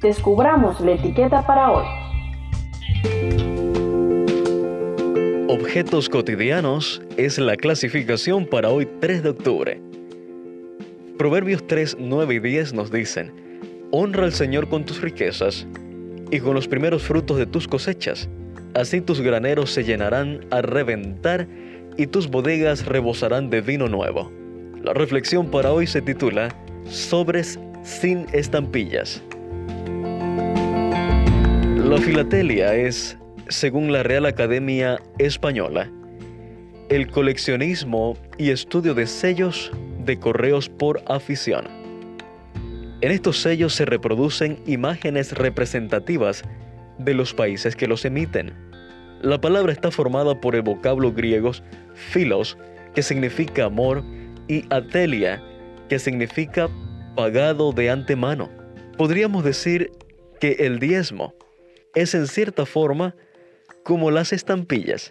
descubramos la etiqueta para hoy. Objetos cotidianos es la clasificación para hoy 3 de octubre. Proverbios 3, 9 y 10 nos dicen, Honra al Señor con tus riquezas y con los primeros frutos de tus cosechas. Así tus graneros se llenarán a reventar y tus bodegas rebosarán de vino nuevo. La reflexión para hoy se titula Sobres sin estampillas. La filatelia es, según la Real Academia Española, el coleccionismo y estudio de sellos de correos por afición. En estos sellos se reproducen imágenes representativas de los países que los emiten. La palabra está formada por el vocablo griego philos, que significa amor, y atelia, que significa pagado de antemano. Podríamos decir que el diezmo es en cierta forma como las estampillas.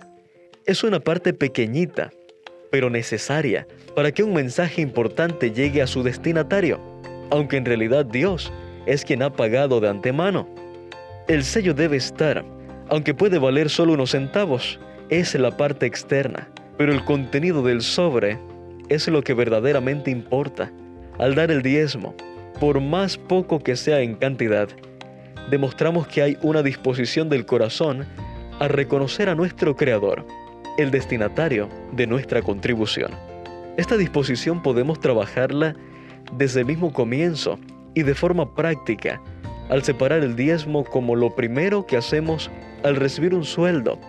Es una parte pequeñita, pero necesaria para que un mensaje importante llegue a su destinatario, aunque en realidad Dios es quien ha pagado de antemano. El sello debe estar, aunque puede valer solo unos centavos, es la parte externa, pero el contenido del sobre es lo que verdaderamente importa. Al dar el diezmo, por más poco que sea en cantidad, demostramos que hay una disposición del corazón a reconocer a nuestro Creador, el destinatario de nuestra contribución. Esta disposición podemos trabajarla desde el mismo comienzo y de forma práctica al separar el diezmo como lo primero que hacemos al recibir un sueldo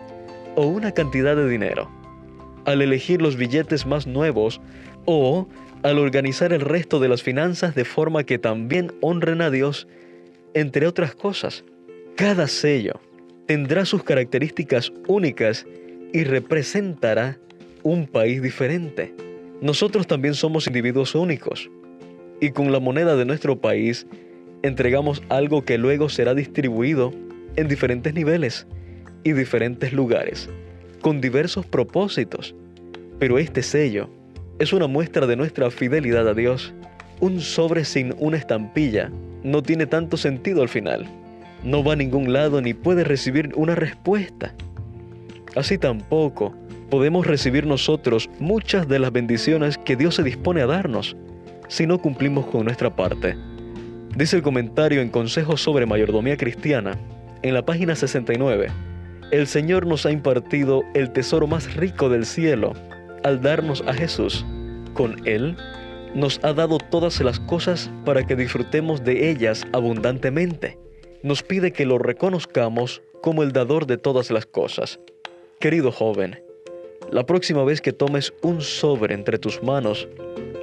o una cantidad de dinero, al elegir los billetes más nuevos o al organizar el resto de las finanzas de forma que también honren a Dios entre otras cosas. Cada sello tendrá sus características únicas y representará un país diferente. Nosotros también somos individuos únicos y con la moneda de nuestro país entregamos algo que luego será distribuido en diferentes niveles y diferentes lugares, con diversos propósitos. Pero este sello es una muestra de nuestra fidelidad a Dios. Un sobre sin una estampilla no tiene tanto sentido al final. No va a ningún lado ni puede recibir una respuesta. Así tampoco podemos recibir nosotros muchas de las bendiciones que Dios se dispone a darnos si no cumplimos con nuestra parte. Dice el comentario en Consejos sobre Mayordomía Cristiana, en la página 69, el Señor nos ha impartido el tesoro más rico del cielo al darnos a Jesús. Con Él nos ha dado todas las cosas para que disfrutemos de ellas abundantemente. Nos pide que lo reconozcamos como el dador de todas las cosas. Querido joven, la próxima vez que tomes un sobre entre tus manos,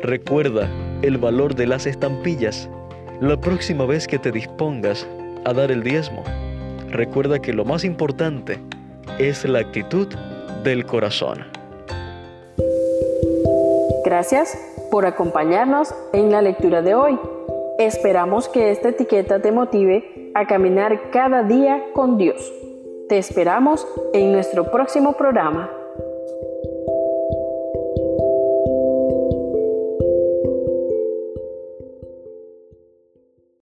recuerda el valor de las estampillas. La próxima vez que te dispongas a dar el diezmo, recuerda que lo más importante es la actitud del corazón. Gracias por acompañarnos en la lectura de hoy. Esperamos que esta etiqueta te motive a caminar cada día con Dios. Te esperamos en nuestro próximo programa.